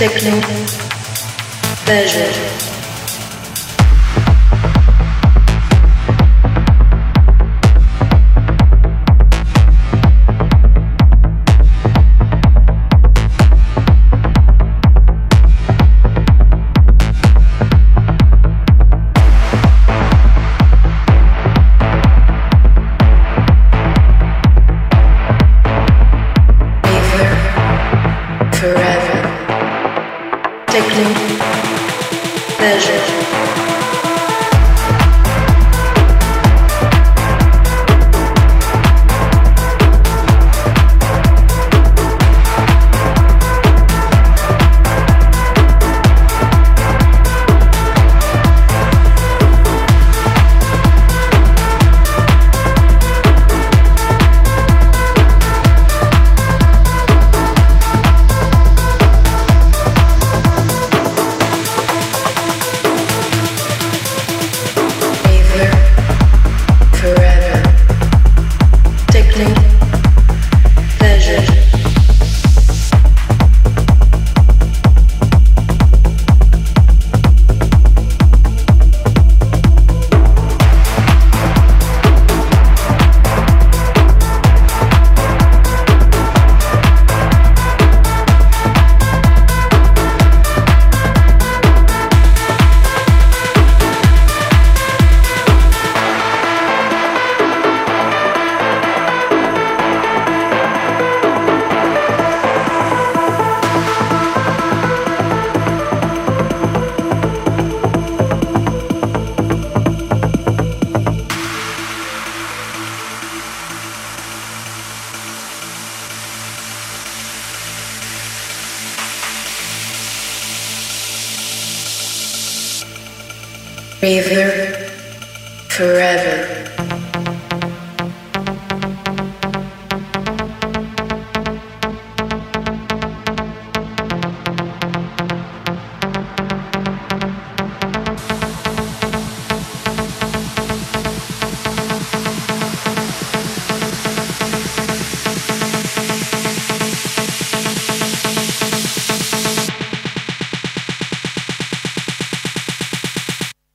Techno, pleasure.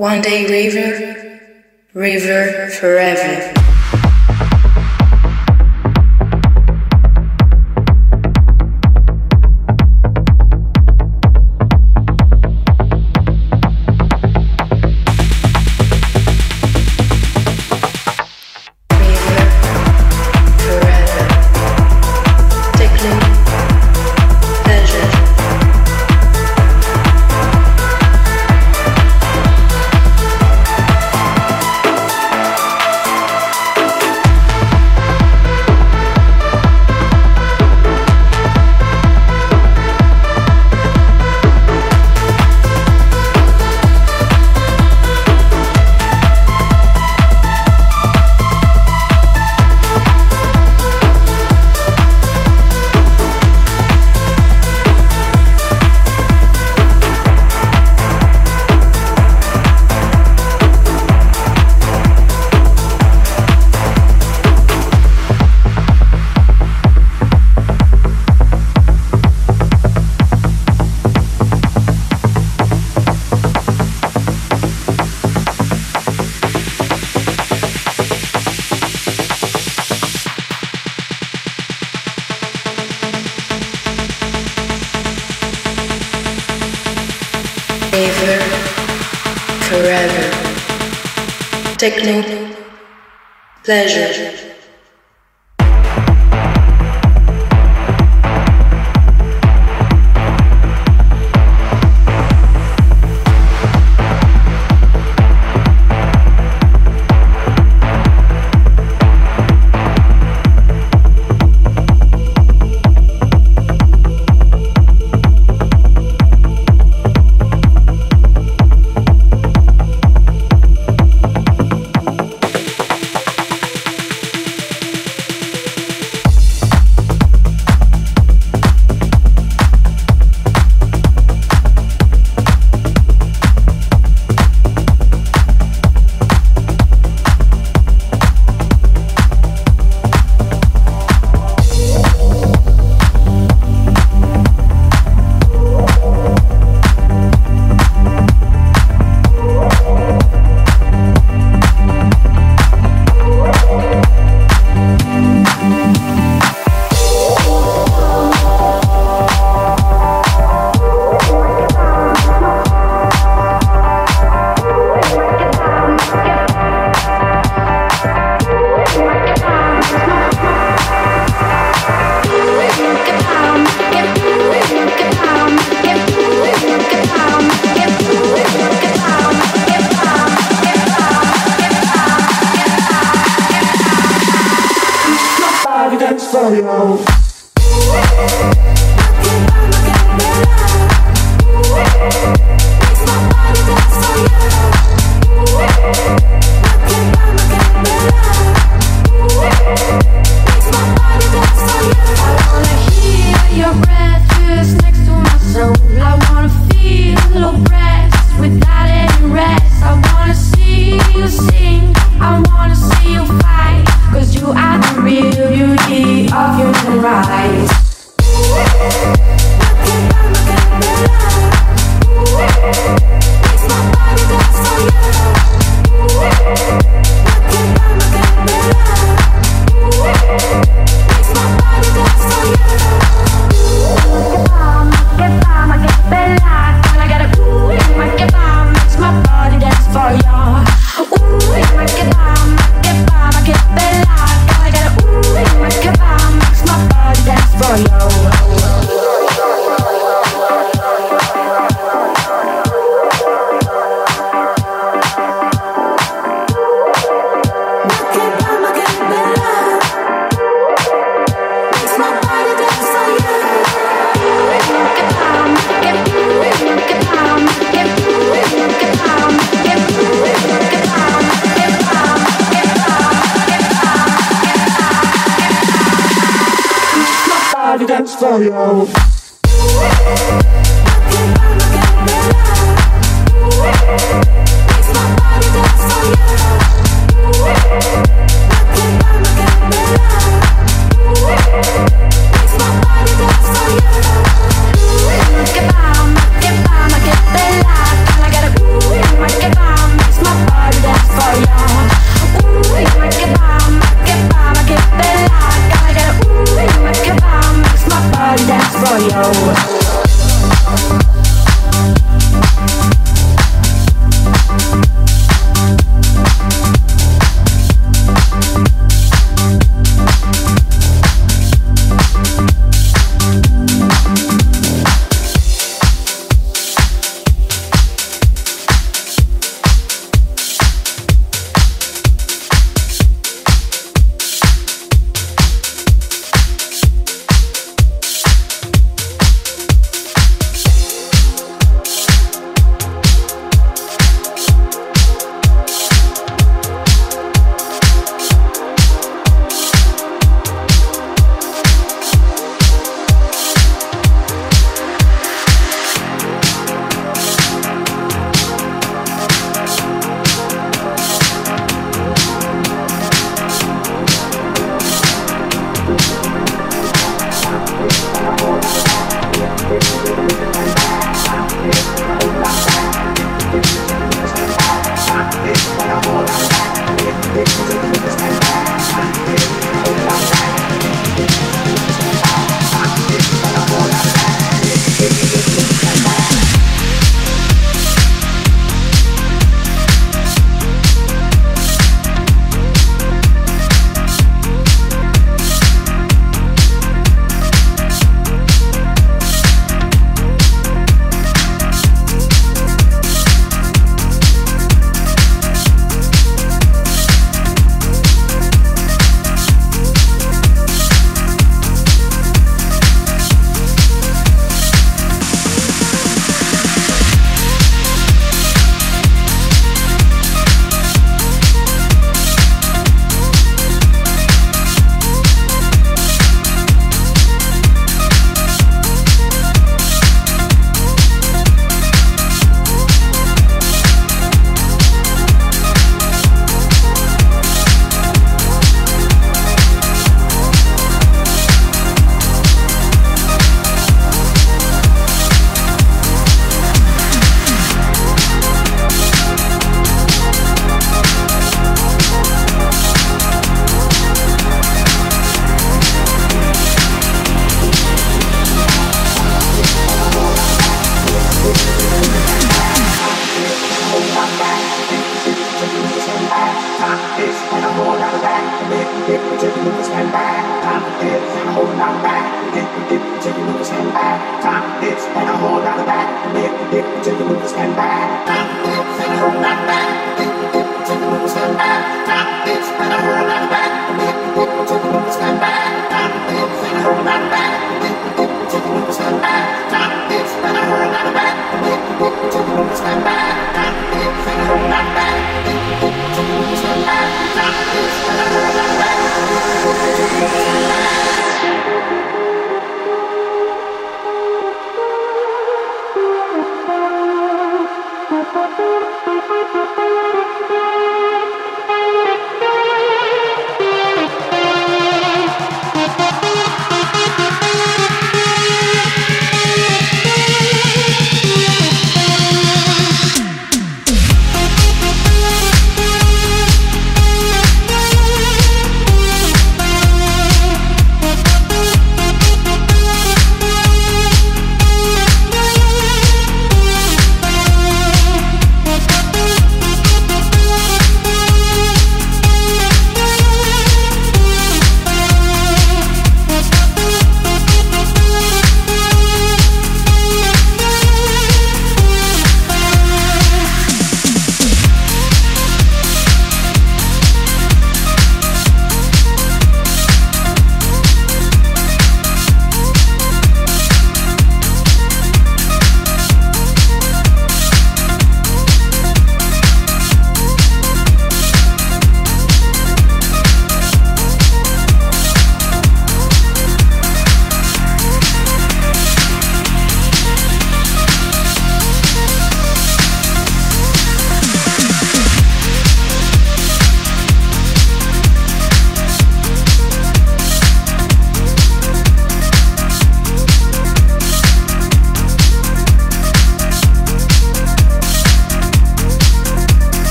One day river, river forever. rise.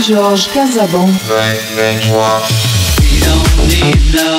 DJ Louis-Georges Casabon. We don't need no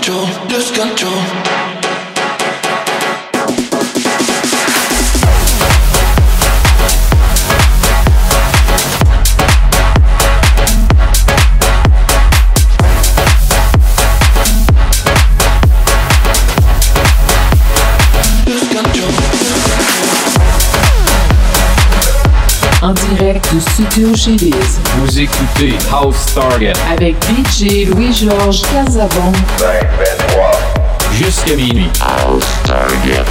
control, lose control. direct du studio chez Liz. Vous écoutez House Target avec DJ Louis-Georges Casabon. 5 23. Jusqu'à minuit. House Target.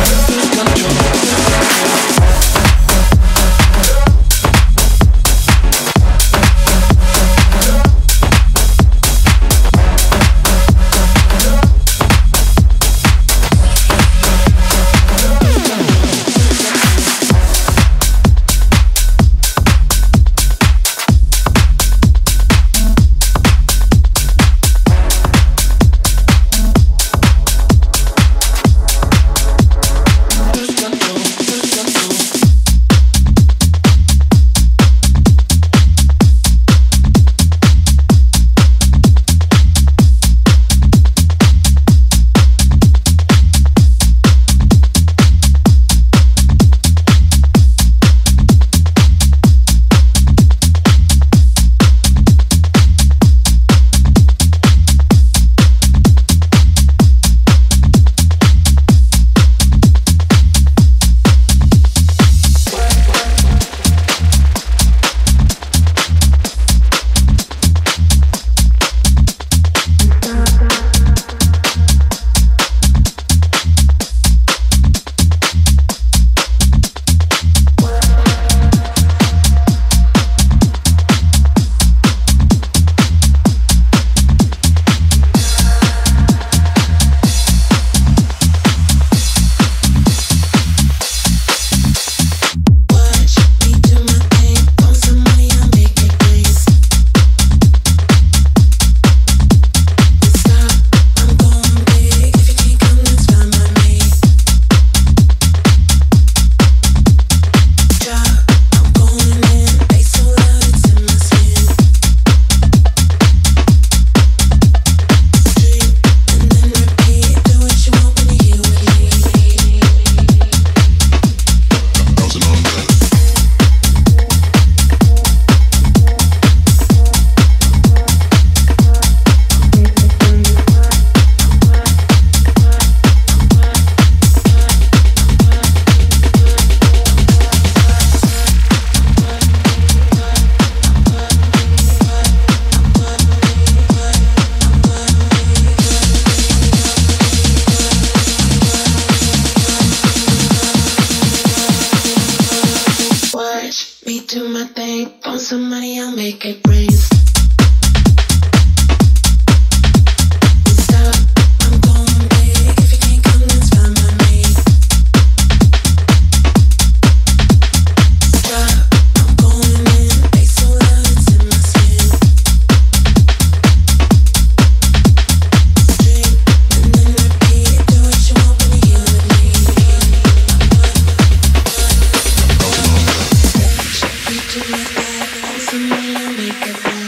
Thank you.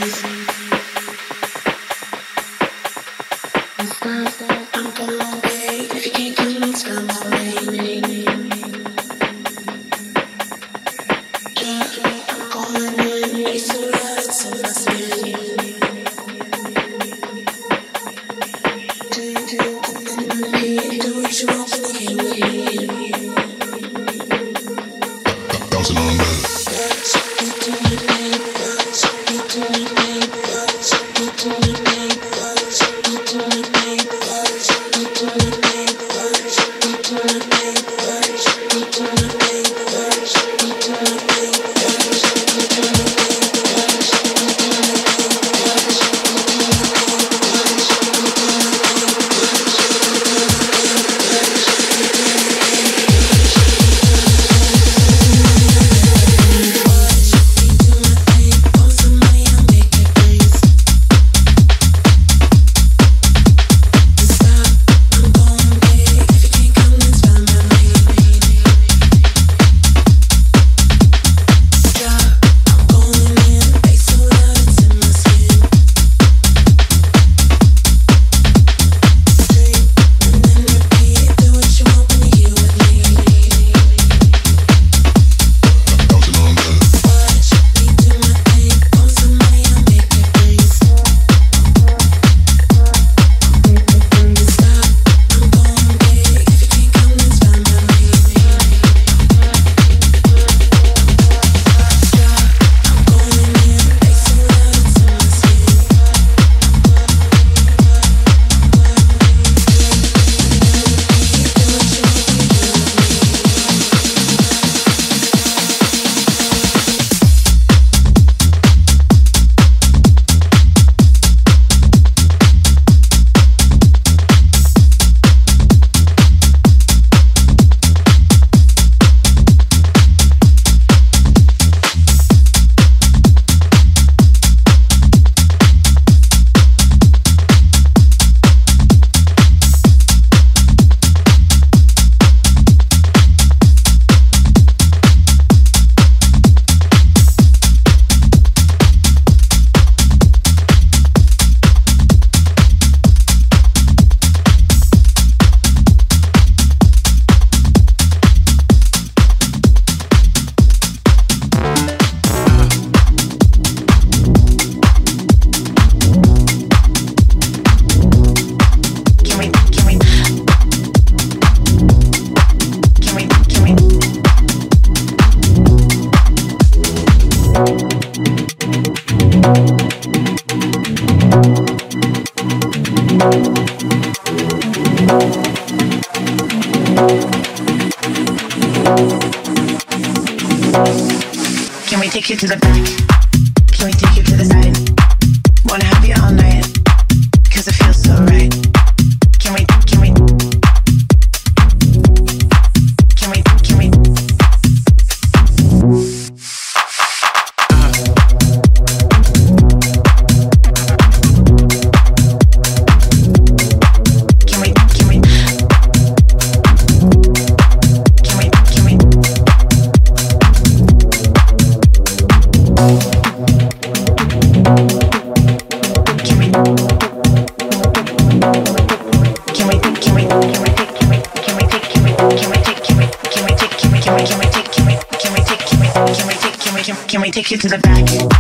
Take you to the back?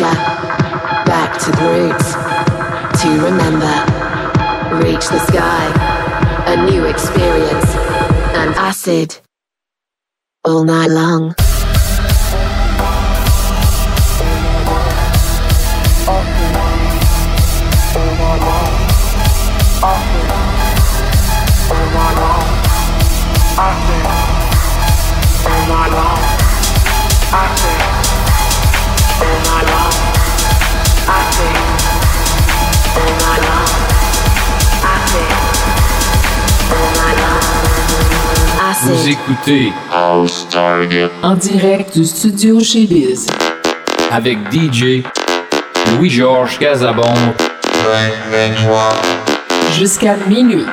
back to the roots, to remember, reach the sky, a new experience, An acid. All night long. I think, all night long. I think. Vous écoutez en direct du studio chez Biz. avec DJ Louis-Georges Casabon. Jusqu'à minuit.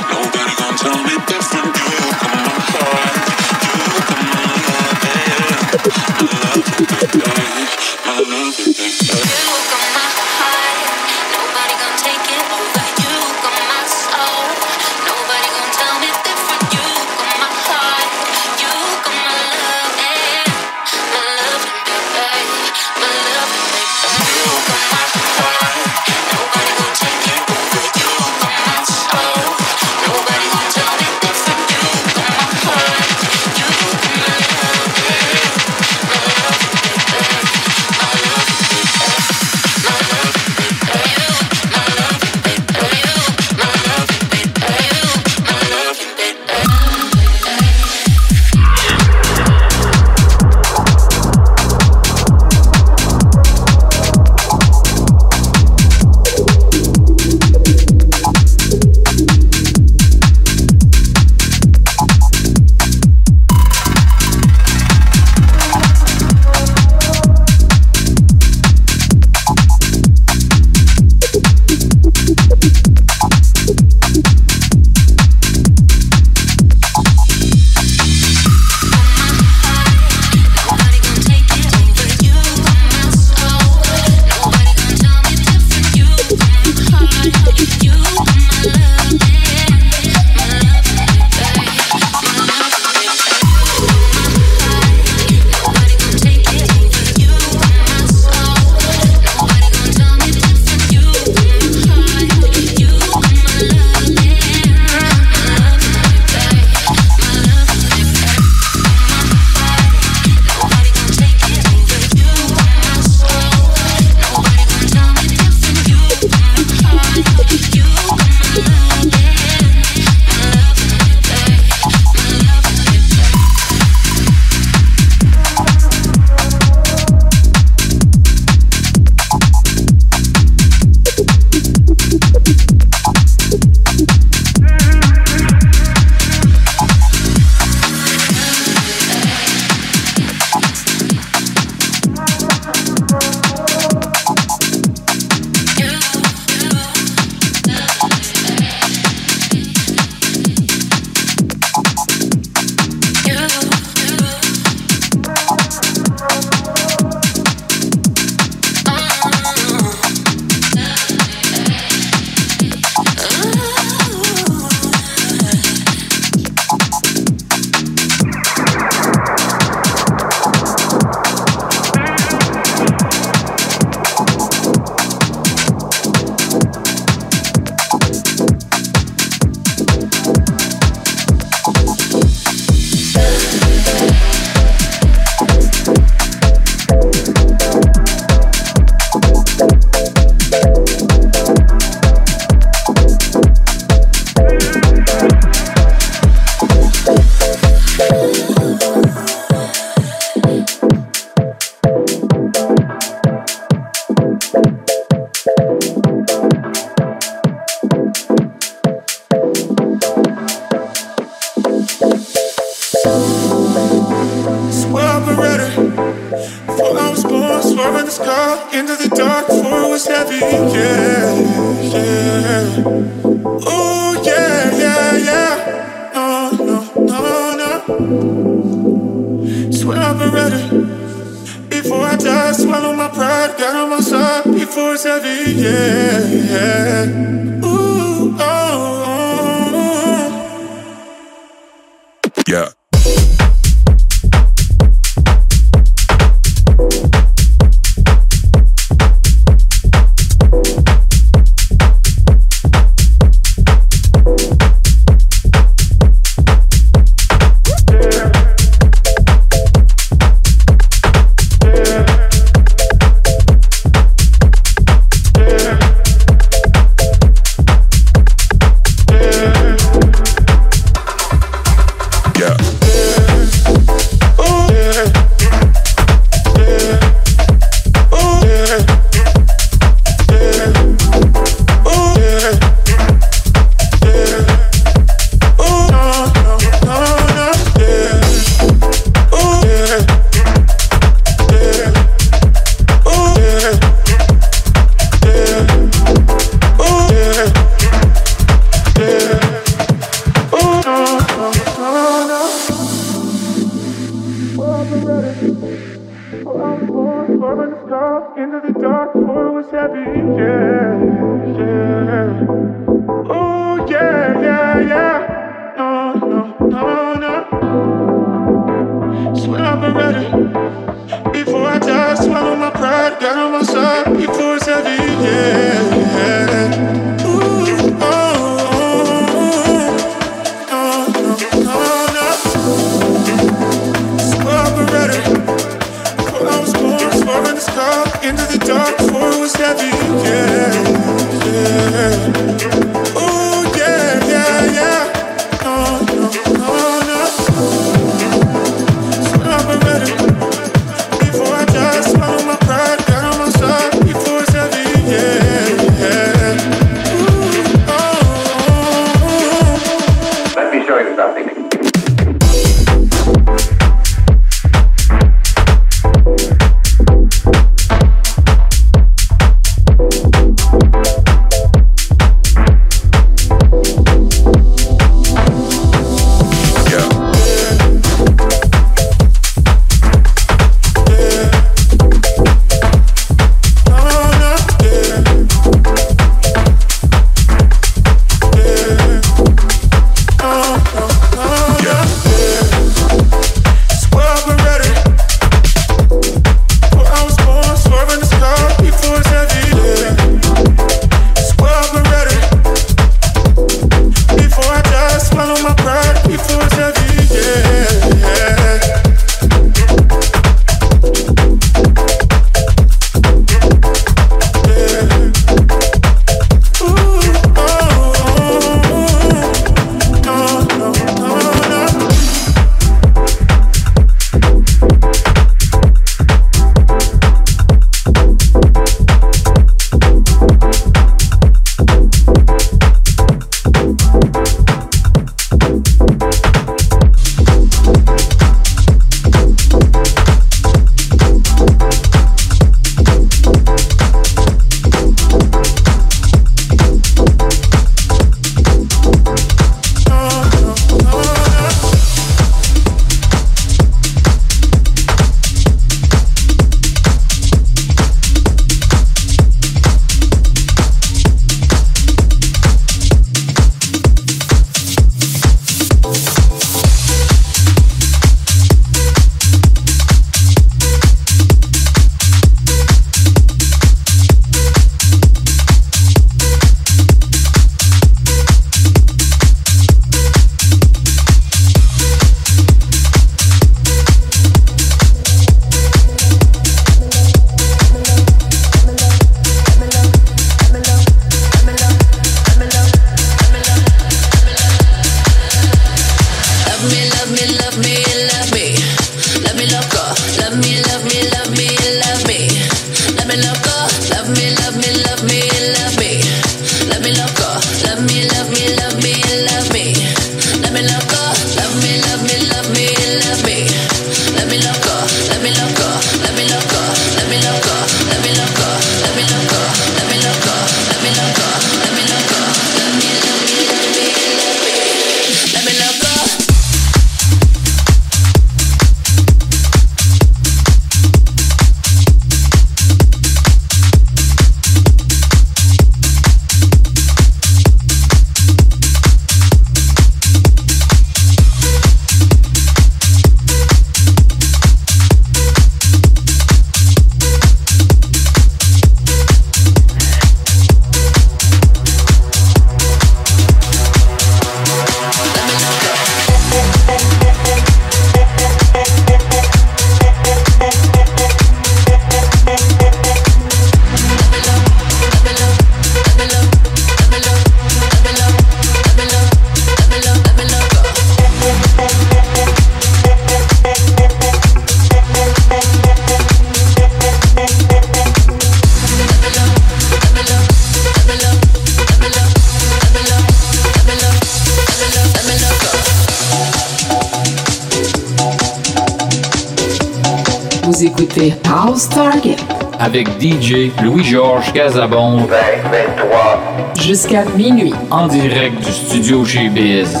DJ Louis-Georges Casabon. 2023. Jusqu'à minuit. En direct du studio chez Biz.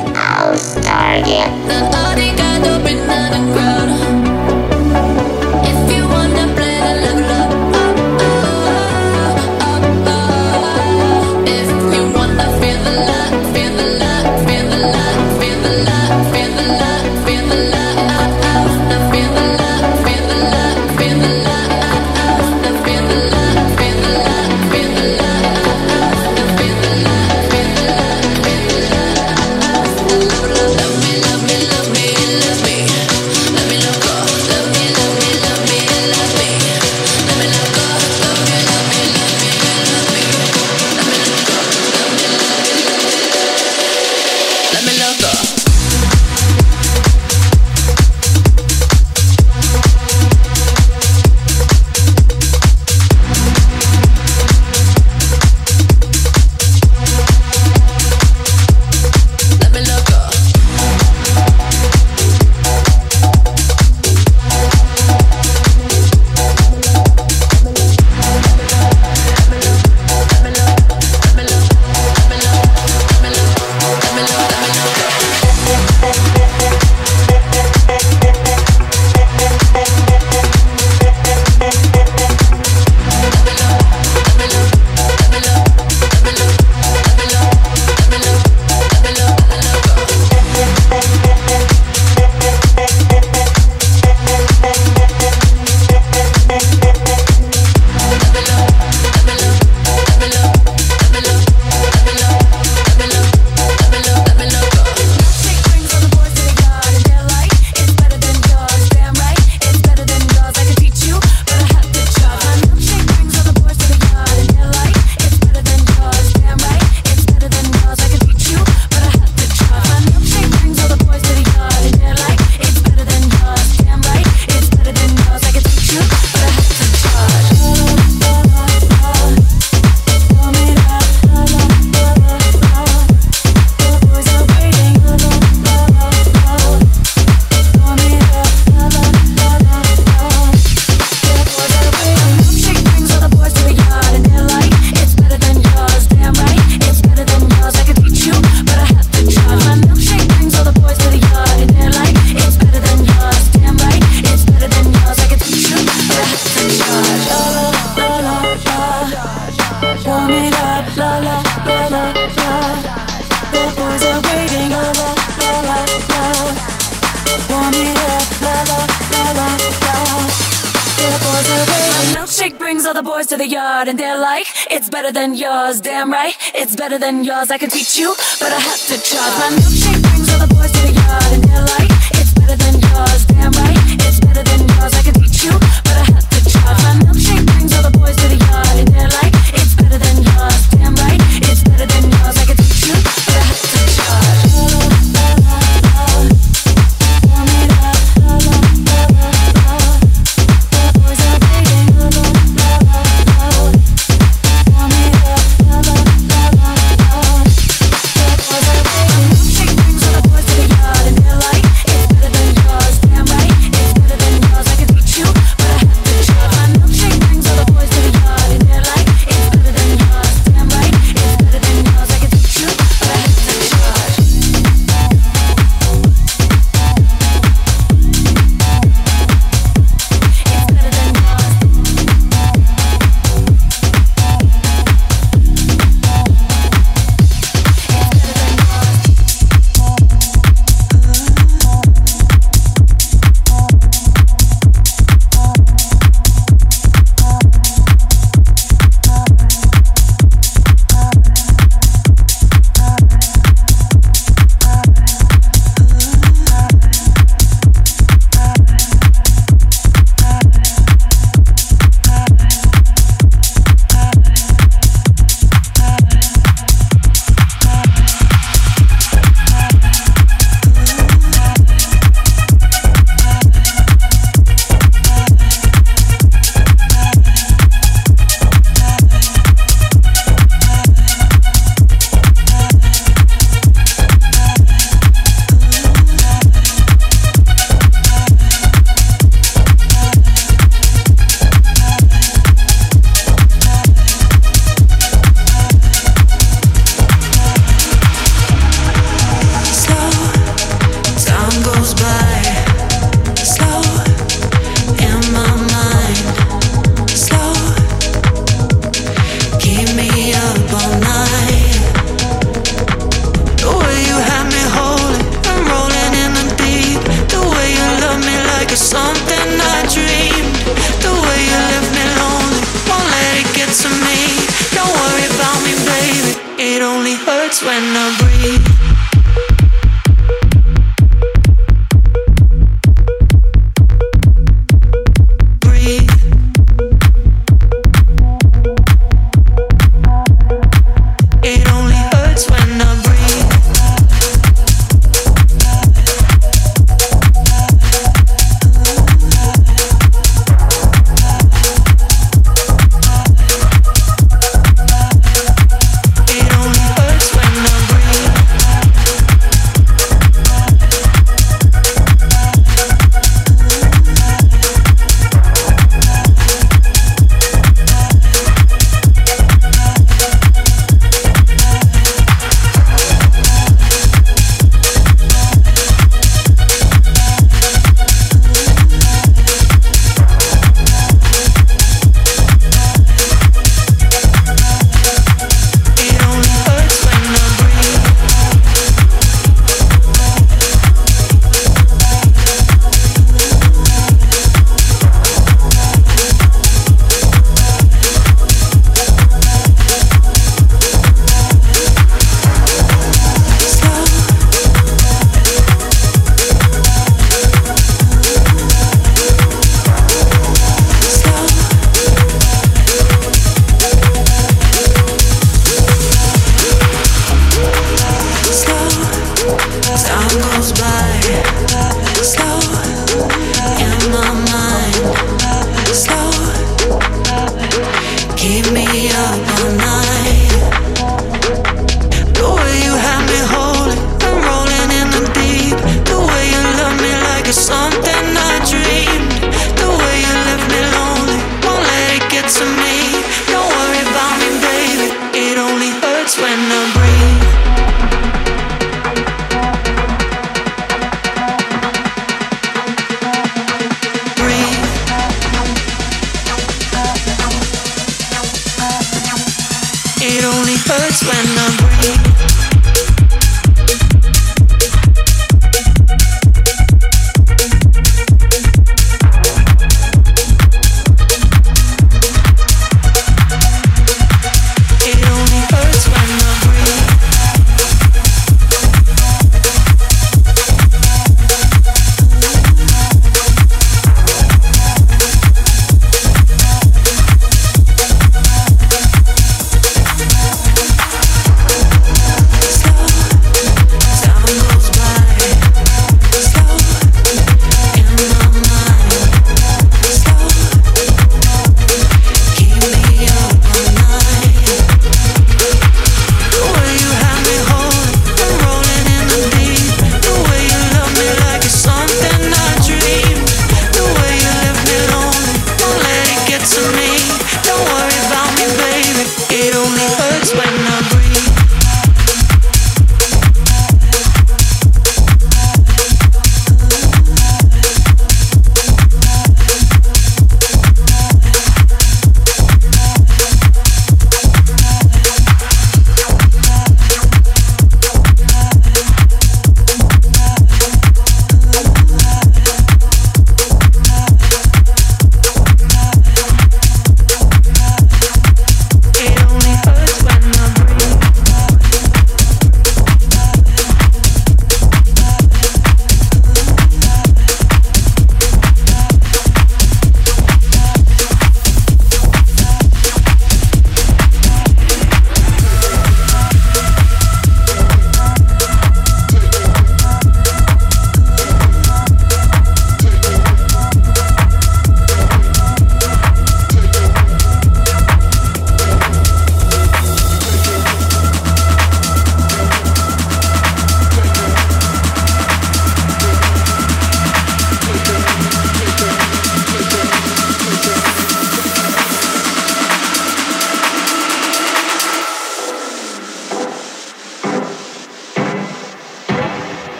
than yours. I can teach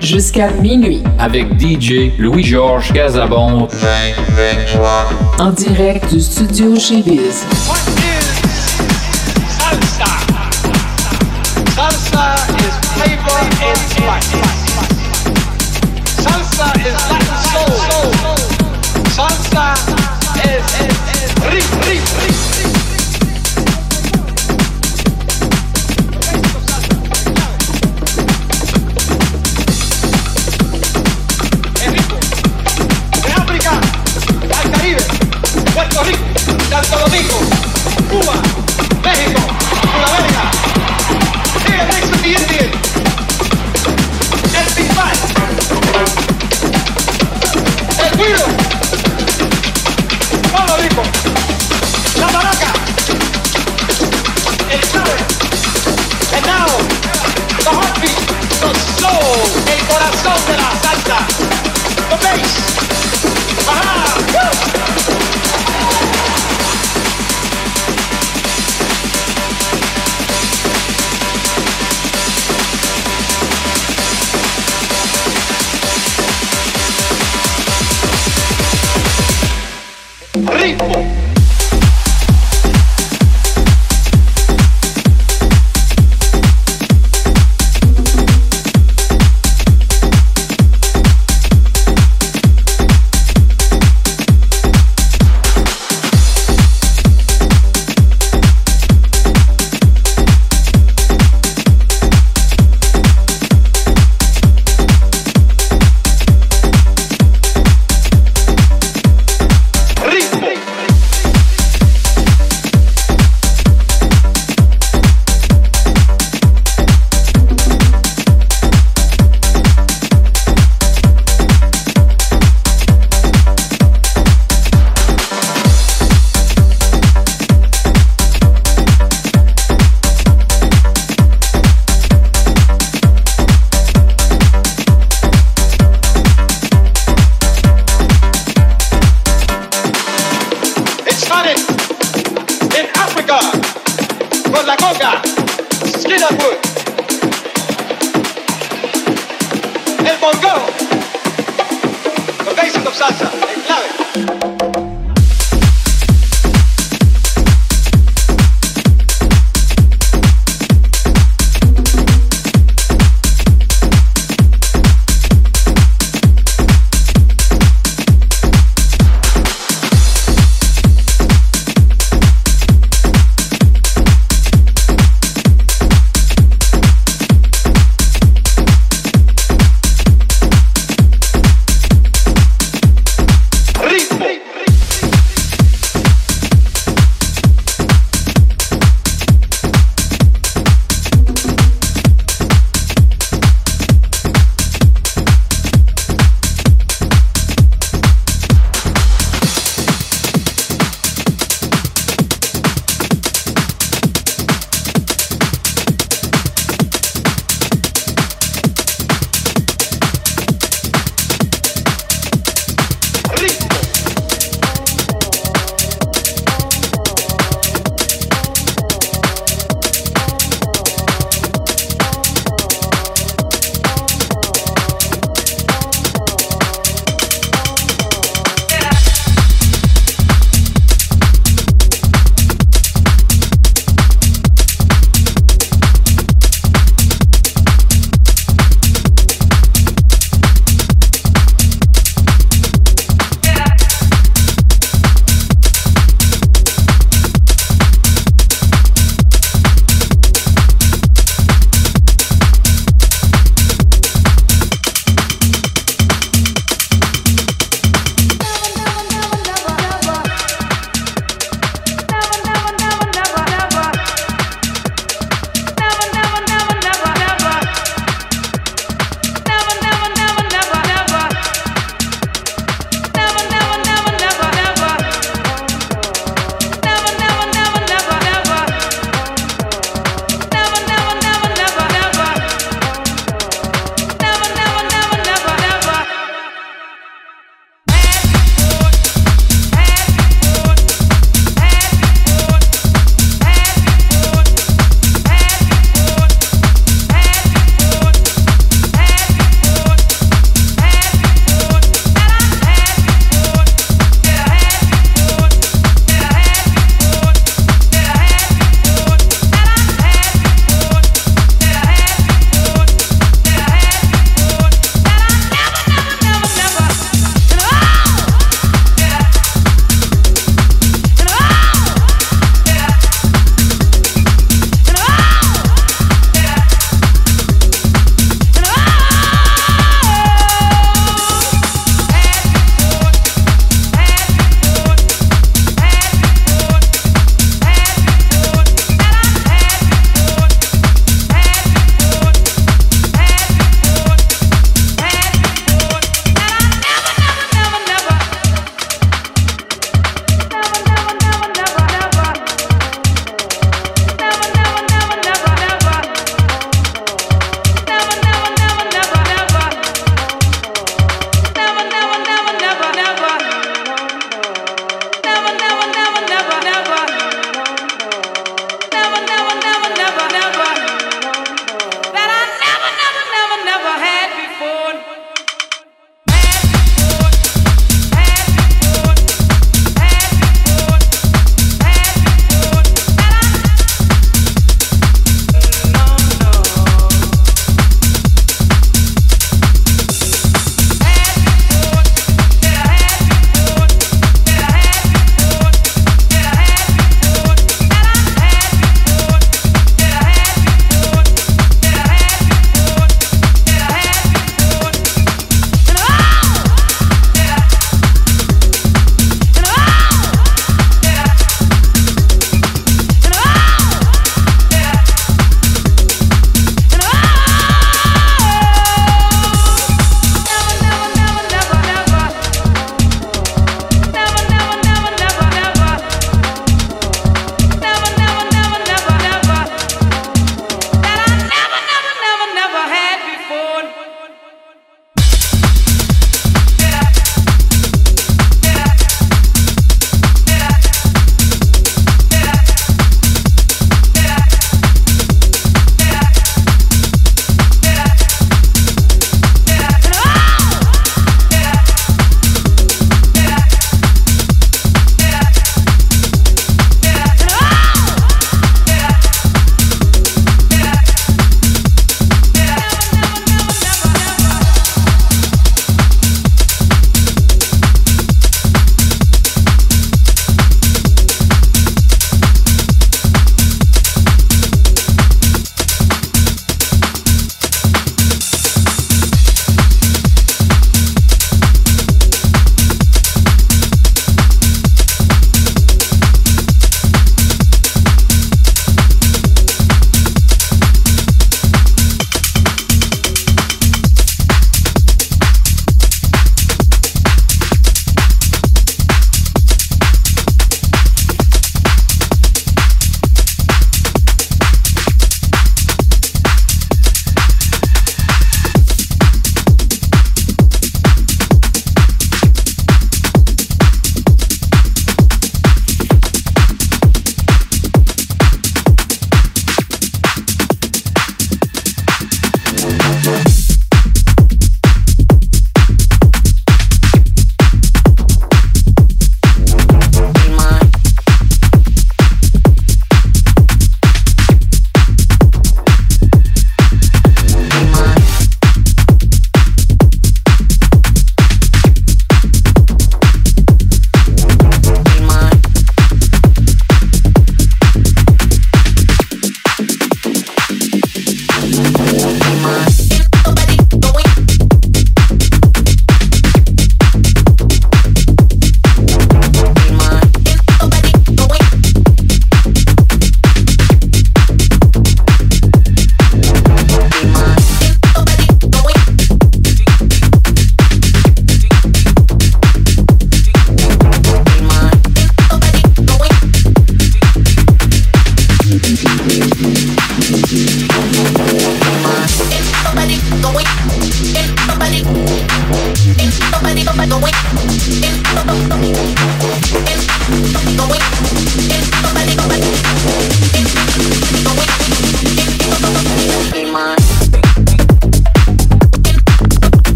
jusqu'à minuit. Avec DJ Louis-Georges Casabon en direct du studio chez Biz.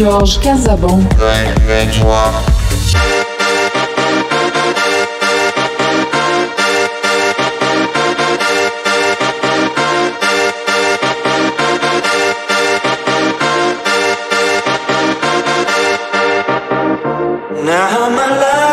DJ Louis-Georges Casabon. Now my life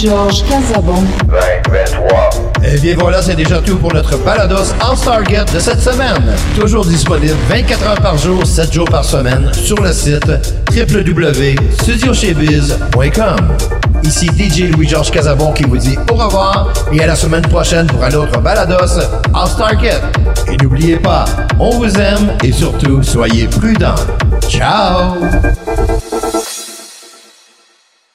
DJ Louis-Georges Casabon. 20, 23. Et bien voilà, c'est déjà tout pour notre balados All-Star Get de cette semaine. Toujours disponible 24 heures par jour, 7 jours par semaine sur le site www.studiochebiz.com. Ici DJ Louis-Georges Casabon qui vous dit au revoir et à la semaine prochaine pour un autre balados All-Star Get. Et n'oubliez pas, on vous aime et surtout, soyez prudents. Ciao!